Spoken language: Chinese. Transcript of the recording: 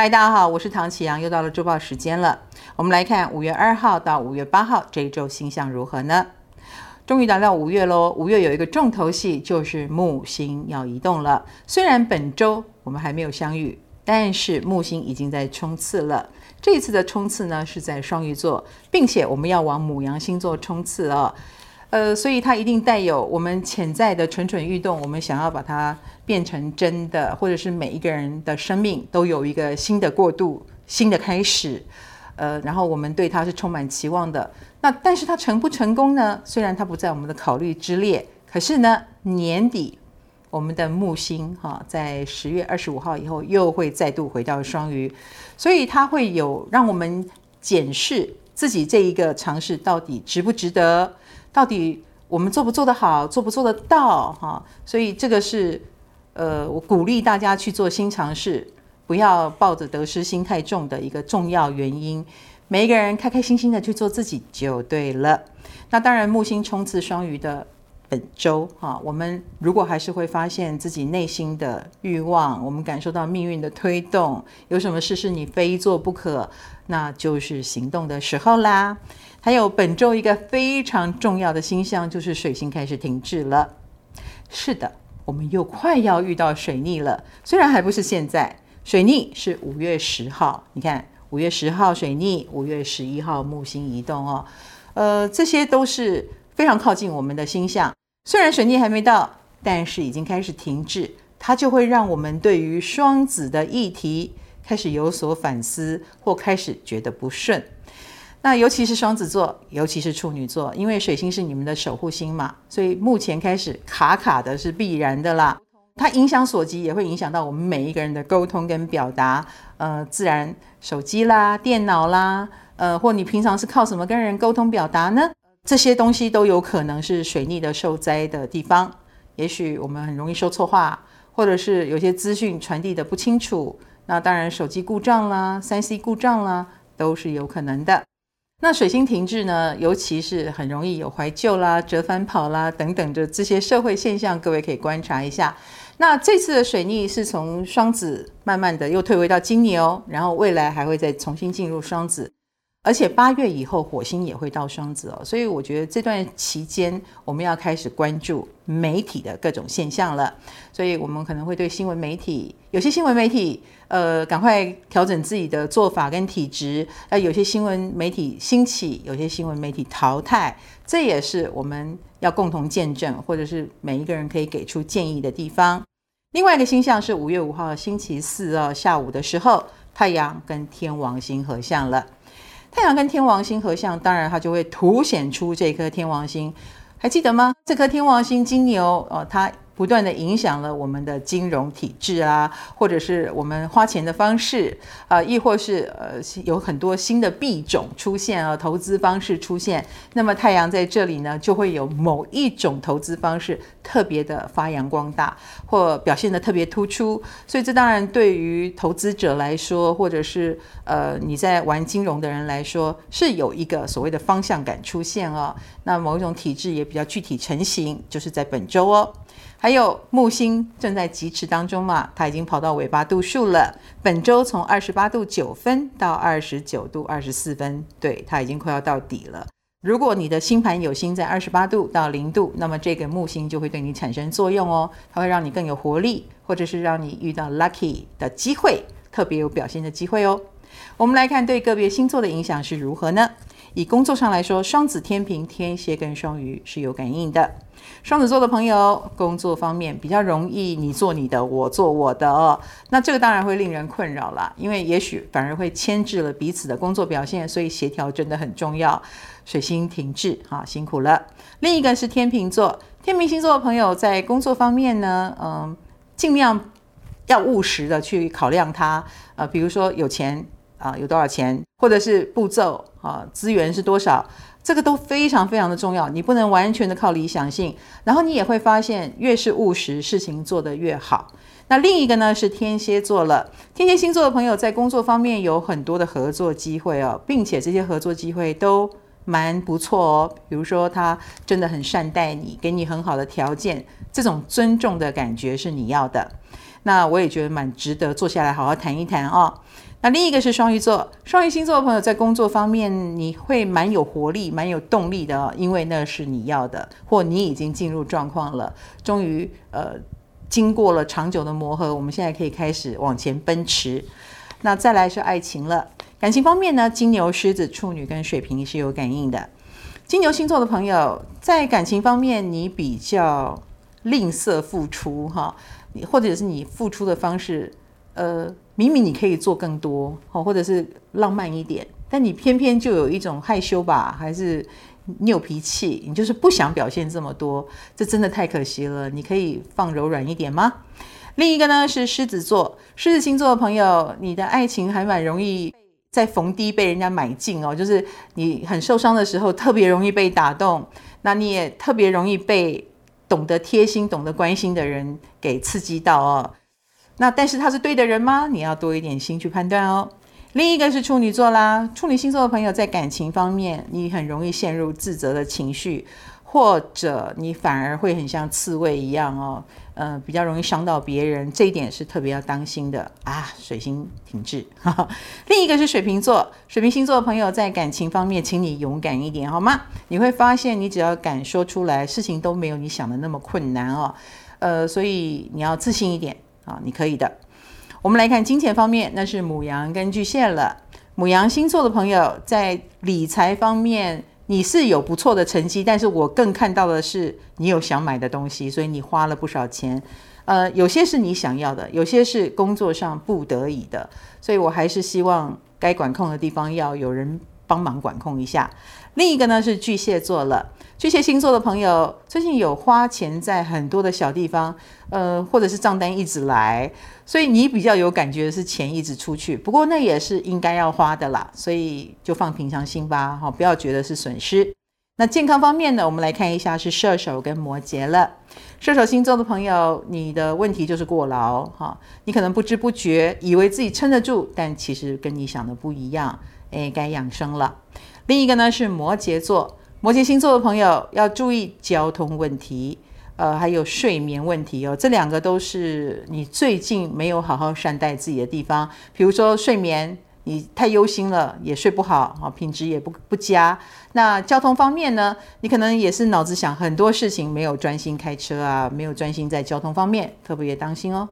嗨，大家好，我是唐启阳，又到了周报时间了。我们来看五月二号到五月八号这一周星象如何呢？终于来到五月喽，五月有一个重头戏，就是木星要移动了。虽然本周我们还没有相遇，但是木星已经在冲刺了。这一次的冲刺呢，是在双鱼座，并且我们要往母羊星座冲刺哦。呃，所以它一定带有我们潜在的蠢蠢欲动，我们想要把它变成真的，或者是每一个人的生命都有一个新的过渡、新的开始。呃，然后我们对它是充满期望的。那但是它成不成功呢？虽然它不在我们的考虑之列，可是呢，年底我们的木星哈，在十月二十五号以后又会再度回到双鱼，所以它会有让我们检视自己这一个尝试到底值不值得。到底我们做不做得好，做不做得到哈？所以这个是呃，我鼓励大家去做新尝试，不要抱着得失心太重的一个重要原因。每一个人开开心心的去做自己就对了。那当然，木星冲刺双鱼的本周哈，我们如果还是会发现自己内心的欲望，我们感受到命运的推动，有什么事是你非做不可，那就是行动的时候啦。还有本周一个非常重要的星象，就是水星开始停滞了。是的，我们又快要遇到水逆了。虽然还不是现在，水逆是五月十号。你看，五月十号水逆，五月十一号木星移动哦。呃，这些都是非常靠近我们的星象。虽然水逆还没到，但是已经开始停滞，它就会让我们对于双子的议题开始有所反思，或开始觉得不顺。那尤其是双子座，尤其是处女座，因为水星是你们的守护星嘛，所以目前开始卡卡的是必然的啦。它影响所及，也会影响到我们每一个人的沟通跟表达。呃，自然手机啦、电脑啦，呃，或你平常是靠什么跟人沟通表达呢？这些东西都有可能是水逆的受灾的地方。也许我们很容易说错话，或者是有些资讯传递的不清楚。那当然，手机故障啦、三 C 故障啦，都是有可能的。那水星停滞呢，尤其是很容易有怀旧啦、折返跑啦等等的这些社会现象，各位可以观察一下。那这次的水逆是从双子慢慢的又退回到金牛，然后未来还会再重新进入双子。而且八月以后，火星也会到双子哦，所以我觉得这段期间我们要开始关注媒体的各种现象了。所以我们可能会对新闻媒体，有些新闻媒体，呃，赶快调整自己的做法跟体质；呃，有些新闻媒体兴起，有些新闻媒体淘汰，这也是我们要共同见证，或者是每一个人可以给出建议的地方。另外一个星象是五月五号星期四哦，下午的时候，太阳跟天王星合相了。太阳跟天王星合相，当然它就会凸显出这颗天王星，还记得吗？这颗天王星金牛哦，它。不断地影响了我们的金融体制啊，或者是我们花钱的方式啊，亦或是呃有很多新的币种出现啊，投资方式出现。那么太阳在这里呢，就会有某一种投资方式特别的发扬光大，或表现得特别突出。所以这当然对于投资者来说，或者是呃你在玩金融的人来说，是有一个所谓的方向感出现哦。那某一种体制也比较具体成型，就是在本周哦。还有木星正在疾驰当中嘛，它已经跑到尾巴度数了。本周从二十八度九分到二十九度二十四分，对，它已经快要到底了。如果你的星盘有星在二十八度到零度，那么这个木星就会对你产生作用哦，它会让你更有活力，或者是让你遇到 lucky 的机会，特别有表现的机会哦。我们来看对个别星座的影响是如何呢？以工作上来说，双子、天秤、天蝎跟双鱼是有感应的。双子座的朋友，工作方面比较容易，你做你的，我做我的哦。那这个当然会令人困扰了，因为也许反而会牵制了彼此的工作表现，所以协调真的很重要。水星停滞，哈，辛苦了。另一个是天秤座，天秤星座的朋友在工作方面呢，嗯，尽量要务实的去考量它，呃，比如说有钱啊，有多少钱，或者是步骤啊，资源是多少。这个都非常非常的重要，你不能完全的靠理想性，然后你也会发现，越是务实，事情做得越好。那另一个呢是天蝎座了，天蝎星座的朋友在工作方面有很多的合作机会哦，并且这些合作机会都蛮不错哦。比如说他真的很善待你，给你很好的条件，这种尊重的感觉是你要的。那我也觉得蛮值得坐下来好好谈一谈哦。那另一个是双鱼座，双鱼星座的朋友在工作方面你会蛮有活力、蛮有动力的，因为那是你要的，或你已经进入状况了，终于呃经过了长久的磨合，我们现在可以开始往前奔驰。那再来是爱情了，感情方面呢，金牛、狮子、处女跟水瓶是有感应的。金牛星座的朋友在感情方面你比较吝啬付出哈，你或者是你付出的方式。呃，明明你可以做更多，或者是浪漫一点，但你偏偏就有一种害羞吧，还是你有脾气，你就是不想表现这么多，这真的太可惜了。你可以放柔软一点吗？另一个呢是狮子座，狮子星座的朋友，你的爱情还蛮容易在逢低被人家买进哦，就是你很受伤的时候，特别容易被打动，那你也特别容易被懂得贴心、懂得关心的人给刺激到哦。那但是他是对的人吗？你要多一点心去判断哦。另一个是处女座啦，处女星座的朋友在感情方面，你很容易陷入自责的情绪，或者你反而会很像刺猬一样哦，呃，比较容易伤到别人，这一点是特别要当心的啊。水星停滞。另一个是水瓶座，水瓶星座的朋友在感情方面，请你勇敢一点好吗？你会发现，你只要敢说出来，事情都没有你想的那么困难哦。呃，所以你要自信一点。啊，你可以的。我们来看金钱方面，那是母羊跟巨蟹了。母羊星座的朋友在理财方面，你是有不错的成绩，但是我更看到的是你有想买的东西，所以你花了不少钱。呃，有些是你想要的，有些是工作上不得已的，所以我还是希望该管控的地方要有人帮忙管控一下。另一个呢是巨蟹座了，巨蟹星座的朋友最近有花钱在很多的小地方，呃，或者是账单一直来，所以你比较有感觉是钱一直出去，不过那也是应该要花的啦，所以就放平常心吧，哈，不要觉得是损失。那健康方面呢，我们来看一下是射手跟摩羯了。射手星座的朋友，你的问题就是过劳，哈，你可能不知不觉以为自己撑得住，但其实跟你想的不一样，诶，该养生了。另一个呢是摩羯座，摩羯星座的朋友要注意交通问题，呃，还有睡眠问题哦。这两个都是你最近没有好好善待自己的地方。比如说睡眠，你太忧心了，也睡不好啊，品质也不不佳。那交通方面呢，你可能也是脑子想很多事情，没有专心开车啊，没有专心在交通方面，特别当心哦。